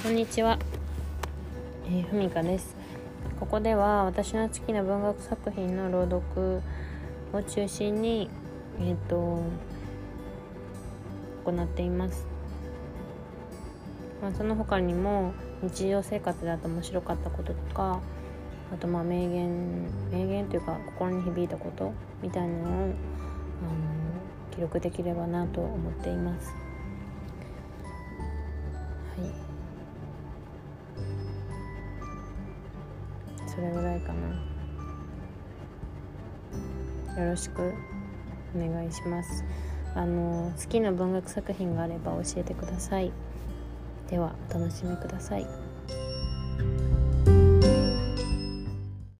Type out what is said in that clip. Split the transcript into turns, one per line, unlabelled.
こんにちは、えー、ふみかです。ここでは私の好きな文学作品の朗読を中心にえっ、ー、と行っています。まあ、その他にも日常生活であと面白かったこととかあとまあ名言名言というか心に響いたことみたいなのをあの記録できればなと思っています。はい。それぐらいかな。よろしくお願いします。あの好きな文学作品があれば教えてください。ではお楽しみください。